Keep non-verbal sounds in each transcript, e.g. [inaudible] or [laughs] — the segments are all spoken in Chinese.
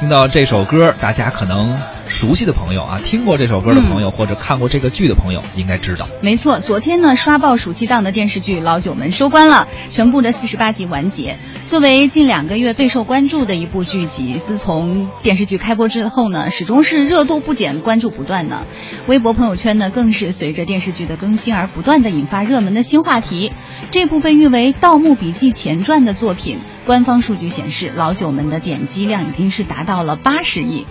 听到这首歌，大家可能熟悉的朋友啊，听过这首歌的朋友，或者看过这个剧的朋友，应该知道。没错，昨天呢，刷爆暑期档的电视剧《老九门》收官了，全部的四十八集完结。作为近两个月备受关注的一部剧集，自从电视剧开播之后呢，始终是热度不减，关注不断呢。微博朋友圈呢，更是随着电视剧的更新而不断的引发热门的新话题。这部被誉为《盗墓笔记前传》的作品，官方数据显示，《老九门》的点击量已经是达到了八十亿，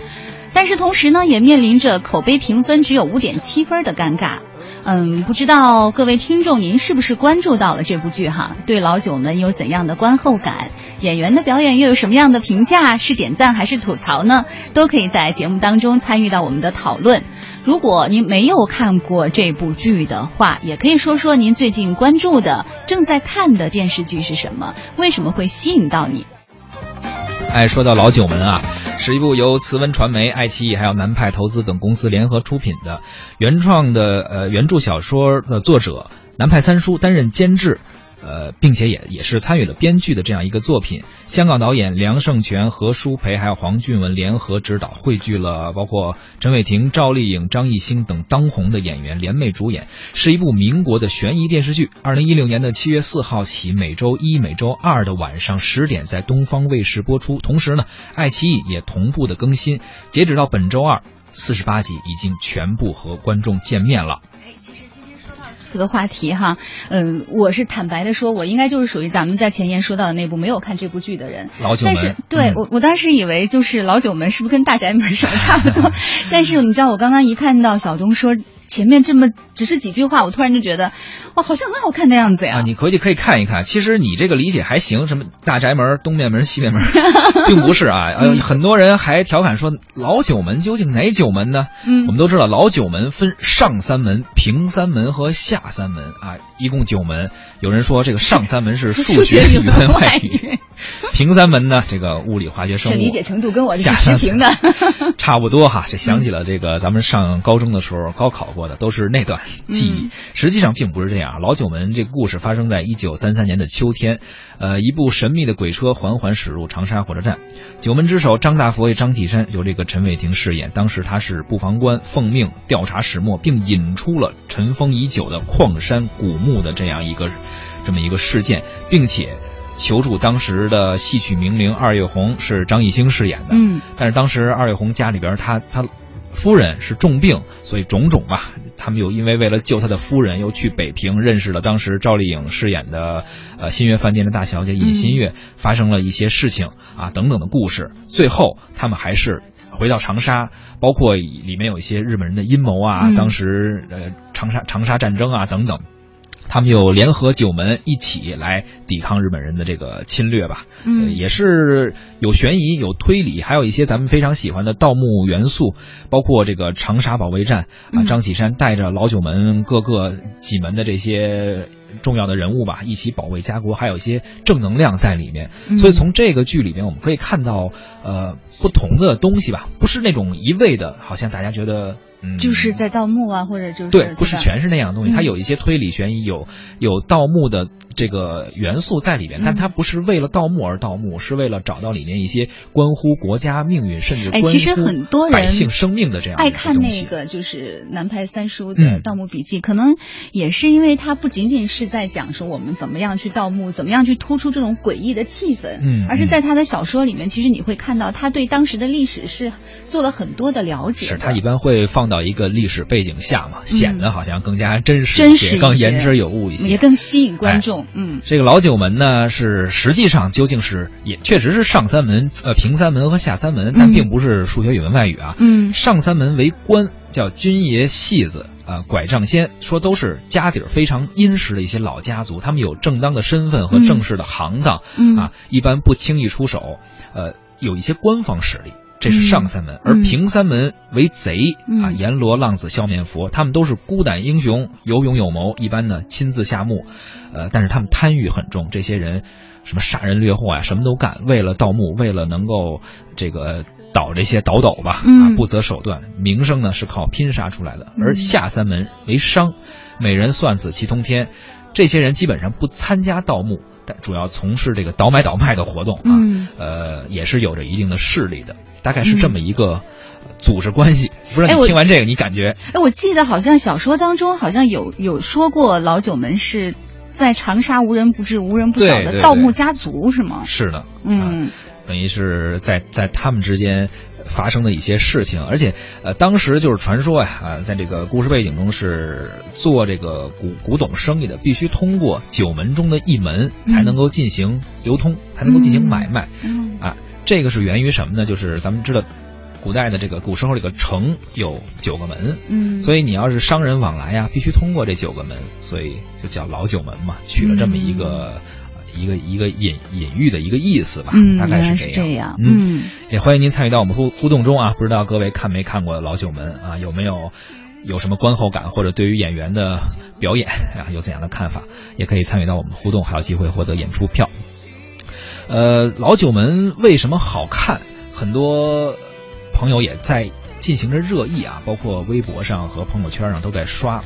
但是同时呢，也面临着口碑评分只有五点七分的尴尬。嗯，不知道各位听众您是不是关注到了这部剧哈？对老九门有怎样的观后感？演员的表演又有什么样的评价？是点赞还是吐槽呢？都可以在节目当中参与到我们的讨论。如果您没有看过这部剧的话，也可以说说您最近关注的、正在看的电视剧是什么？为什么会吸引到你？哎，说到老九门啊，是一部由慈文传媒、爱奇艺还有南派投资等公司联合出品的原创的呃原著小说的作者南派三叔担任监制。呃，并且也也是参与了编剧的这样一个作品。香港导演梁胜全、何书培还有黄俊文联合执导，汇聚了包括陈伟霆、赵丽颖、张艺兴等当红的演员联袂主演，是一部民国的悬疑电视剧。二零一六年的七月四号起，每周一、每周二的晚上十点在东方卫视播出。同时呢，爱奇艺也同步的更新。截止到本周二，四十八集已经全部和观众见面了。这个话题哈，嗯，我是坦白的说，我应该就是属于咱们在前言说到的那部没有看这部剧的人。老九门。但是，对我我当时以为就是老九门是不是跟大宅门什么 [laughs] 差不多？[laughs] 但是你知道，我刚刚一看到小东说。前面这么只是几句话，我突然就觉得，哇，好像很好看的样子呀！啊，你回去可以看一看。其实你这个理解还行，什么大宅门、东面门、西面门，[laughs] 并不是啊。[laughs] 呃，很多人还调侃说老九门究竟哪九门呢？嗯，我们都知道老九门分上三门、平三门和下三门啊，一共九门。有人说这个上三门是 [laughs] 数学、语文、外语。平三门呢，这个物理、化学、生物，理解程度跟我是持平的，[laughs] 差不多哈。[laughs] 这想起了这个咱们上高中的时候高考过的，都是那段记忆。实际上并不是这样。老九门这个故事发生在一九三三年的秋天，呃，一部神秘的鬼车缓缓驶入长沙火车站，九门之首张大佛爷张启山由这个陈伟霆饰演。当时他是布防官，奉命调查始末，并引出了尘封已久的矿山古墓的这样一个这么一个事件，并且。求助当时的戏曲名伶二月红是张艺兴饰演的，嗯，但是当时二月红家里边他他夫人是重病，所以种种吧，他们又因为为了救他的夫人，又去北平认识了当时赵丽颖饰演的呃新月饭店的大小姐尹新月，发生了一些事情啊等等的故事，最后他们还是回到长沙，包括里面有一些日本人的阴谋啊，当时呃长沙长沙战争啊等等。他们又联合九门一起来抵抗日本人的这个侵略吧，嗯，也是有悬疑、有推理，还有一些咱们非常喜欢的盗墓元素，包括这个长沙保卫战啊，张启山带着老九门各个几门的这些重要的人物吧，一起保卫家国，还有一些正能量在里面。所以从这个剧里面，我们可以看到呃不同的东西吧，不是那种一味的，好像大家觉得。就是在盗墓啊，或者就是对，不是全是那样的东西，它有一些推理悬疑，有有盗墓的这个元素在里边，但它不是为了盗墓而盗墓，是为了找到里面一些关乎国家命运，甚至哎，其实很多人百姓生命的这样爱看那个就是南派三叔的《盗墓笔记》，可能也是因为它不仅仅是在讲说我们怎么样去盗墓，怎么样去突出这种诡异的气氛，嗯，而是在他的小说里面，其实你会看到他对当时的历史是做了很多的了解。是他一般会放。到一个历史背景下嘛，显得好像更加真实，真实更言之有物一些，也更吸引观众。嗯，这个老九门呢，是实际上究竟是也确实是上三门，呃，平三门和下三门，但并不是数学、语文、外语啊。嗯，上三门为官，叫军爷戏子，呃，拐杖仙，说都是家底儿非常殷实的一些老家族，他们有正当的身份和正式的行当，啊，一般不轻易出手，呃，有一些官方实力。这是上三门，而平三门为贼啊，阎罗、浪子、笑面佛，他们都是孤胆英雄，有勇有谋，一般呢亲自下墓，呃，但是他们贪欲很重，这些人什么杀人掠货呀，什么都干，为了盗墓，为了能够这个倒这些倒斗吧，啊，不择手段，名声呢是靠拼杀出来的。而下三门为商，美人算子齐通天。这些人基本上不参加盗墓，但主要从事这个倒买倒卖的活动啊，嗯呃，也是有着一定的势力的，大概是这么一个组织关系。不知道哎我你听完这个，你感觉哎，我记得好像小说当中好像有有说过老九门是在长沙无人不知、无人不晓的盗墓家族是吗？是的？啊嗯等于是在在他们之间发生的一些事情，而且呃，当时就是传说呀啊，在这个故事背景中是做这个古古董生意的，必须通过九门中的一门才能够进行流通，才能够进行买卖嗯啊。这个是源于什么呢？就是咱们知道。古代的这个古时候，这个城有九个门，嗯，所以你要是商人往来呀，必须通过这九个门，所以就叫老九门嘛，取了这么一个、一个一个隐隐喻的一个意思吧，嗯，大概是这样。嗯也欢迎您参与到我们互互动中啊！不知道各位看没看过老九门啊？有没有有什么观后感，或者对于演员的表演啊 [laughs] 有怎样的看法？也可以参与到我们互动，还有机会获得演出票。呃，老九门为什么好看？很多朋友也在进行着热议啊，包括微博上和朋友圈上都在刷。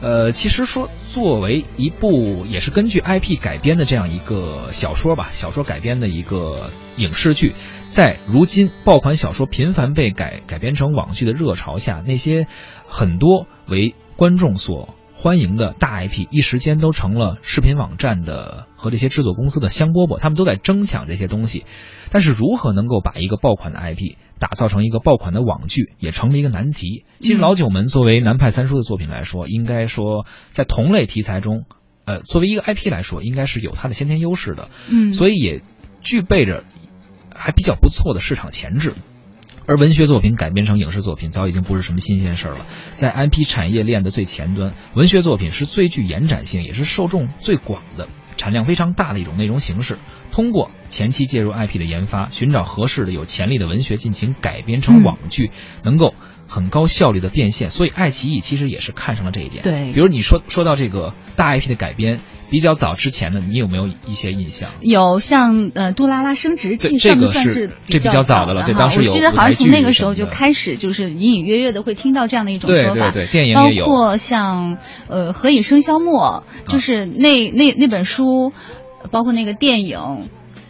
呃，其实说作为一部也是根据 IP 改编的这样一个小说吧，小说改编的一个影视剧，在如今爆款小说频繁被改改编成网剧的热潮下，那些很多为观众所欢迎的大 IP，一时间都成了视频网站的和这些制作公司的香饽饽，他们都在争抢这些东西。但是如何能够把一个爆款的 IP 打造成一个爆款的网剧，也成了一个难题。其实嗯老九门作为南派三叔的作品来说，应该说在同类题材中，呃，作为一个 IP 来说，应该是有它的先天优势的。嗯，所以也具备着还比较不错的市场潜质。而文学作品改编成影视作品早已经不是什么新鲜事儿了，在 IP 产业链的最前端，文学作品是最具延展性，也是受众最广的、产量非常大的一种内容形式。通过前期介入 IP 的研发，寻找合适的、有潜力的文学进行改编成网剧，能够很高效率的变现。所以爱奇艺其实也是看上了这一点。对比如你说说到这个大 IP 的改编，比较早之前的，你有没有一些印象？有像呃《杜拉拉升职记这》算是这比较较早的了对当时有我记得好像从那个时候就开始，就是隐隐约约的会听到这样的一种对说法。对对，电影包也有。括像呃《何以笙箫默》，就是那那那本书，包括那个电影，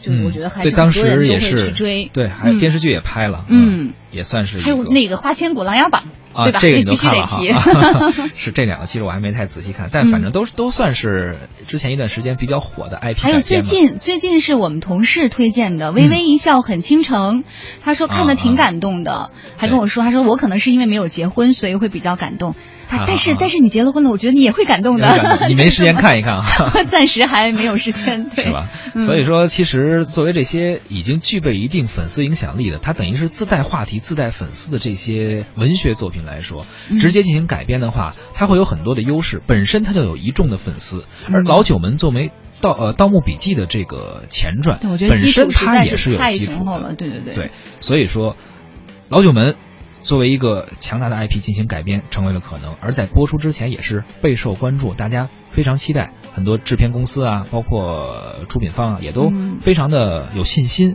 就嗯我觉得还对，当是很多人都会时也是去追。对，还有嗯电视剧也拍了，嗯，也算是还有那个《花千骨琅琊榜》，啊，对吧？这个你都必须得看了哈提。[laughs] [laughs] 是这两个，其实我还没太仔细看，但反正都是都算是之前一段时间比较火的 IP 还有最近最近是我们同事推荐的《微微一笑很倾城》，他说看的挺感动的，还跟我说，他说我可能是因为没有结婚，所以会比较感动。但是啊但是你结了婚了，我觉得你也会感动的。动 [laughs] 你没时间看一看啊。[laughs] 暂时还没有时间，对是吧？嗯所以说，其实作为这些已经具备一定粉丝影响力的，它等于是自带话题、自带粉丝的这些文学作品来说，嗯直接进行改编的话，它会有很多的优势。本身它就有一众的粉丝，而嗯老九门作为盗呃《盗墓笔记》的这个前传对，我觉，得本基身它也是太基础的对对对，所以说，老九门作为一个强大的 IP 进行改编，成为了可能。而在播出之前也是备受关注，大家非常期待。很多制片公司啊，包括出品方啊，也都嗯非常的有信心。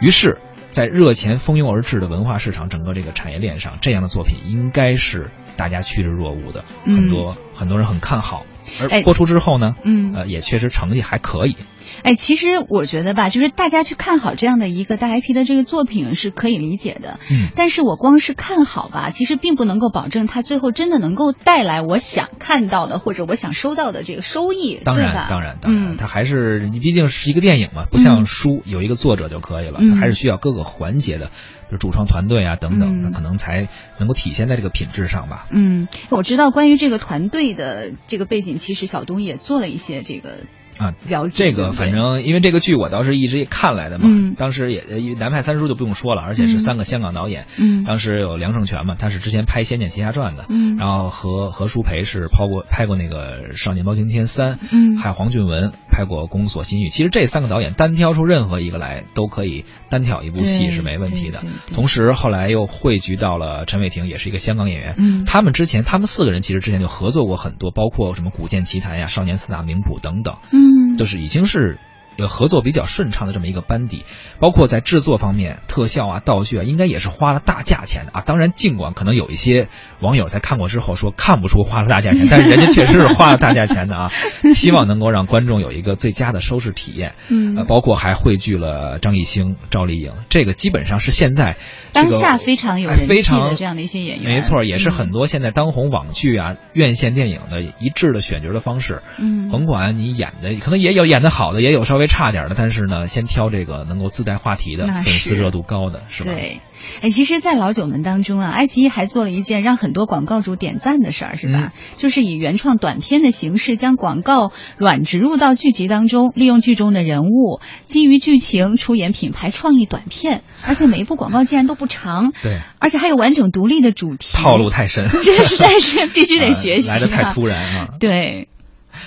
于是，在热钱蜂拥而至的文化市场整个这个产业链上，这样的作品应该是大家趋之若鹜的，嗯很多很多人很看好。哎。而播出之后呢，嗯。呃，也确实成绩还可以。哎，其实我觉得吧，就是大家去看好这样的一个大 IP 的这个作品是可以理解的，嗯，但是我光是看好吧，其实并不能够保证它最后真的能够带来我想看到的或者我想收到的这个收益，当然，当然，当然，嗯。它还是你毕竟是一个电影嘛，不像书有一个作者就可以了，还是需要各个环节的，比如主创团队啊等等，嗯。那可能才能够体现在这个品质上吧。嗯，我知道关于这个团队的这个背景，其实小东也做了一些这个啊，了解。这个反正因为这个剧我倒是一直看来的嘛，嗯。当时也呃因为南派三叔就不用说了，而且是三个香港导演，嗯。当时有梁胜全嘛，他是之前拍《仙剑奇侠传》的，嗯。然后何何书培是拍过拍过那个《少年包青天三》，嗯。还有黄俊文拍过《宫锁心玉》。其实这三个导演单挑出任何一个来，都可以单挑一部戏是没问题的同时后来又汇聚到了陈伟霆，也是一个香港演员。嗯。他们之前他们四个人其实之前就合作过很多，包括什么《古剑奇谭》呀、《少年四大名捕》等等，嗯，就是已经是呃合作比较顺畅的这么一个班底，包括在制作方面，特效啊、道具啊，应该也是花了大价钱的啊。当然，尽管可能有一些网友在看过之后说看不出花了大价钱，[laughs] 但是人家确实是花了大价钱的啊。希望能够让观众有一个最佳的收视体验。嗯，呃，包括还汇聚了张艺兴、赵丽颖，这个基本上是现在当下非常有人气的这样的一些演员。没错，也是很多现在当红网剧啊、院线电影的一致的选角的方式。嗯，甭管你演的，可能也有演的好的，也有稍微差点的，但是呢，先挑这个能够自带话题的、粉丝热度高的，是吧？对。哎，其实，在老九门当中啊，爱奇艺还做了一件让很多广告主点赞的事儿，是吧？就是以原创短片的形式，将广告软植入到剧集当中，利用剧中的人物，基于剧情出演品牌创意短片，而且每一部广告竟然都不长，对，而且还有完整独立的主题，套路太深，[laughs] 这实在是必须得学习，[laughs] 来的太突然啊，对。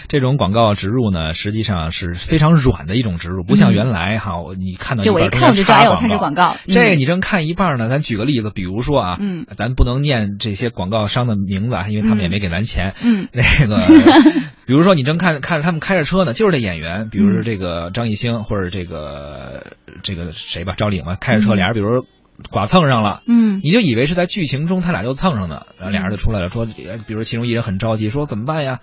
这种广告植入呢，实际上是非常软的一种植入，不像原来哈，你看到一半看就插广告，这个你正看一半呢。咱举个例子，比如说啊，嗯，咱不能念这些广告商的名字啊，因为他们也没给咱钱。嗯，[laughs] 那个，比如说你正看看着他们开着车呢，就是这演员，比如说这个张艺兴或者这个这个谁吧，赵丽颖吧，开着车，俩人比如剐蹭上了，嗯，你就以为是在剧情中他俩就蹭上的，然后俩人就出来了，说，比如其中一人很着急，说怎么办呀？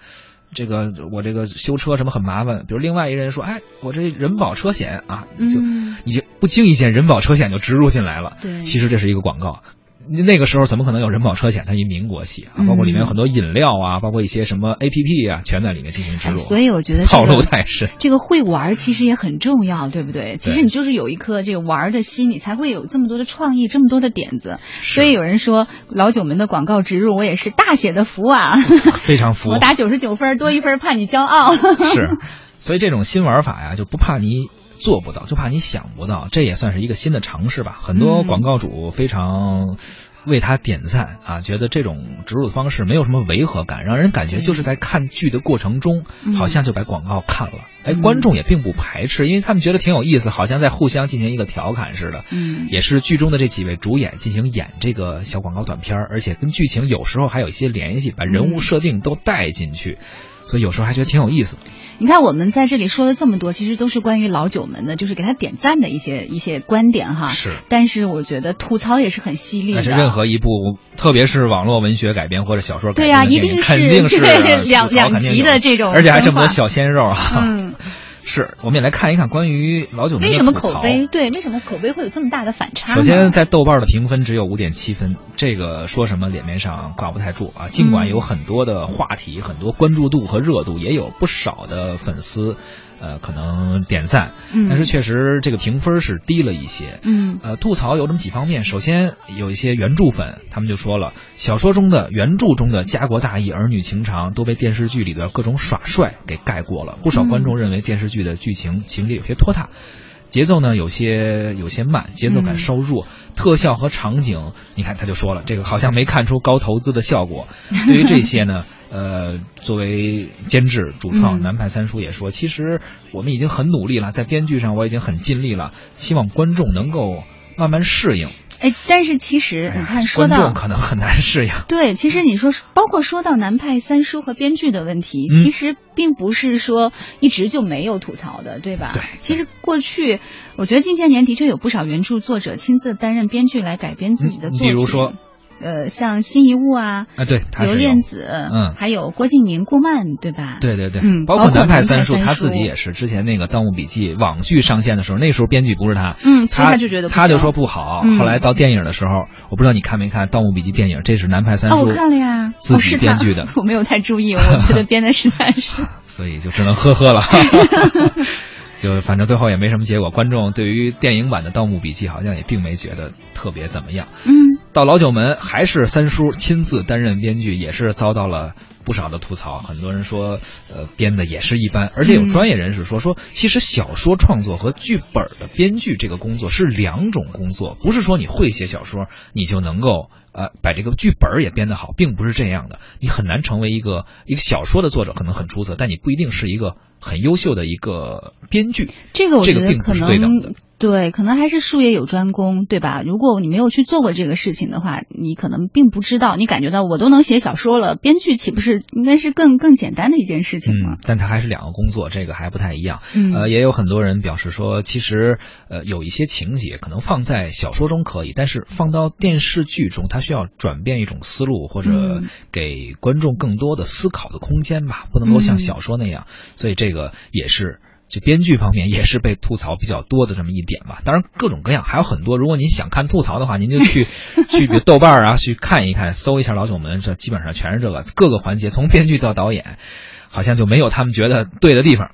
这个我这个修车什么很麻烦，比如另外一人说，哎，我这人保车险啊，就你就不经意间人保车险就植入进来了，对，其实这是一个广告。那个时候怎么可能有人保车险？它一民国系啊，包括里面有很多饮料啊，包括一些什么 A P P 啊，全在里面进行植入。所以我觉得套路太深。这个会玩其实也很重要，对不对？其实你就是有一颗这个玩的心，你才会有这么多的创意，这么多的点子。所以有人说老九门的广告植入，我也是大写的服啊，[laughs] 非常服。[laughs] 我打九十九分，多一分怕你骄傲。是，所以这种新玩法呀，就不怕你。做不到，就怕你想不到，这也算是一个新的尝试吧。很多广告主非常为他点赞啊，觉得这种植入的方式没有什么违和感，让人感觉就是在看剧的过程中，好像就把广告看了。哎，观众也并不排斥，因为他们觉得挺有意思，好像在互相进行一个调侃似的。嗯，也是剧中的这几位主演进行演这个小广告短片，而且跟剧情有时候还有一些联系，把人物设定都带进去。所以有时候还觉得挺有意思。你看，我们在这里说了这么多，其实都是关于老九门的，就是给他点赞的一些一些观点哈。是。但是我觉得吐槽也是很犀利的。但是任何一部，特别是网络文学改编或者小说改编对呀，一定是，肯定是两两极的这种，而且还这么多小鲜肉啊。嗯。是，我们也来看一看关于老九门为什么口碑对为什么口碑会有这么大的反差？首先，在豆瓣的评分只有五点七分，这个说什么脸面上挂不太住啊。尽管有很多的话题、很多关注度和热度，也有不少的粉丝。呃，可能点赞，但是确实这个评分是低了一些。嗯，呃，吐槽有这么几方面。首先，有一些原著粉，他们就说了，小说中的原著中的家国大义、儿女情长都被电视剧里的各种耍帅给盖过了。不少观众认为电视剧的剧情情节有些拖沓。节奏呢有些有些慢，节奏感稍弱，特效和场景，你看他就说了，这个好像没看出高投资的效果。[laughs] 对于这些呢，呃，作为监制主创南派三叔也说，其实我们已经很努力了，在编剧上我已经很尽力了，希望观众能够慢慢适应。哎，但是其实你看，说到可能很难适应。[laughs] 对，其实你说，包括说到南派三叔和编剧的问题，其实并不是说一直就没有吐槽的，对吧？对。其实过去，我觉得近些年的确有不少原著作者亲自担任编剧来改编自己的作品。比如说。呃，像辛夷坞啊，啊对，刘恋子，嗯，还有郭敬明、顾漫，对吧？对对对，嗯，包括南派三叔他自己也是，之前那个《盗墓笔记》网剧上线的时候，那时候编剧不是他，嗯，他就觉得他就说不好，后来到电影的时候，我不知道你看没看《盗墓笔记》电影，这是南派三叔，哦，我看了呀，自己编剧的，[laughs] 我没有太注意，我觉得编的实在是，[laughs] 所以就只能呵呵了。[laughs] 就反正最后也没什么结果，观众对于电影版的《盗墓笔记》好像也并没觉得特别怎么样。嗯，到老九门还是三叔亲自担任编剧，也是遭到了不少的吐槽。很多人说，呃，编的也是一般，而且有专业人士说，说其实小说创作和剧本的编剧这个工作是两种工作，不是说你会写小说你就能够。呃，把这个剧本也编得好，并不是这样的。你很难成为一个一个小说的作者，可能很出色，但你不一定是一个很优秀的一个编剧。这个我觉得可能对，可能还是术业有专攻，对吧？如果你没有去做过这个事情的话，你可能并不知道。你感觉到我都能写小说了，编剧岂不是？是应该是更更简单的一件事情嘛。嗯，但它还是两个工作，这个还不太一样。嗯呃，也有很多人表示说，其实呃有一些情节可能放在小说中可以，但是放到电视剧中，它需要转变一种思路，或者嗯给观众更多的思考的空间吧，不能够像嗯小说那样。所以这个也是。这编剧方面也是被吐槽比较多的这么一点吧，当然各种各样还有很多。如果您想看吐槽的话，您就去 [laughs] 去比如豆瓣儿啊去看一看，搜一下老九门，这基本上全是这个各个环节，从编剧到导演，好像就没有他们觉得对的地方。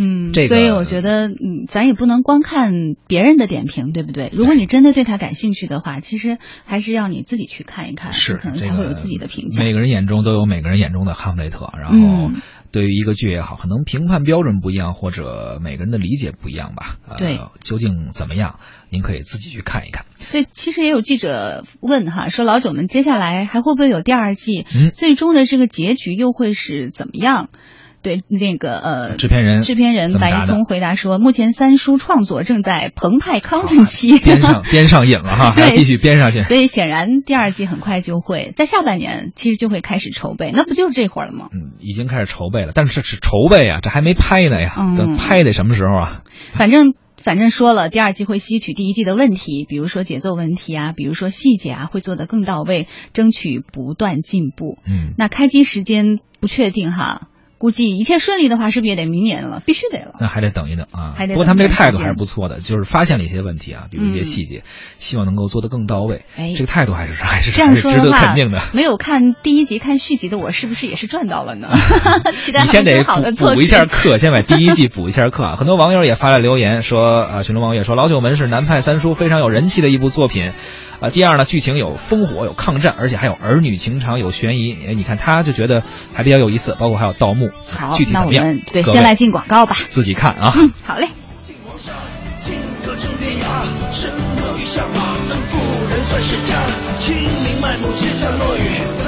嗯，这个所以我觉得，嗯，咱也不能光看别人的点评，对不对？如果你真的对他感兴趣的话，其实还是要你自己去看一看，是，可能才会有自己的评价。每个人眼中都有每个人眼中的哈姆雷特，然后嗯对于一个剧也好，可能评判标准不一样，或者每个人的理解不一样吧。呃、对，究竟怎么样，您可以自己去看一看。对，其实也有记者问哈，说老九们接下来还会不会有第二季？嗯最终的这个结局又会是怎么样？对那个呃，制片人制片人白一聪回答说，目前三叔创作正在澎湃亢奋期，[laughs] 边上编上瘾了哈，[laughs] 还要继续编上去。所以显然第二季很快就会在下半年，其实就会开始筹备，那不就是这会儿了吗？嗯，已经开始筹备了，但是是筹备啊，这还没拍呢呀。嗯拍得什么时候啊？反正反正说了，第二季会吸取第一季的问题，比如说节奏问题啊，比如说细节啊，会做得更到位，争取不断进步。嗯，那开机时间不确定哈，估计一切顺利的话，是不是也得明年了？必须得了。那还得等一等啊。还得不过他们这个态度还是不错的，就是发现了一些问题啊，比如一些嗯细节，希望能够做得更到位。哎这个态度还是还是值得说的话肯定的。，没有看第一集看续集的我，是不是也是赚到了呢？[laughs] 你先得补补一下课，[laughs] 先把第一季补一下课啊！很多网友也发来留言说，啊，群众网友说，《老九门》是南派三叔非常有人气的一部作品。啊，第二呢，剧情有烽火，有抗战，而且还有儿女情长，有悬疑。哎，你看他就觉得还比较有意思，包括还有盗墓。好具，体怎么样们？对，先来进广告吧。自己看啊。好嘞。天涯，下马，等故人算是家。清明漫步之下落雨。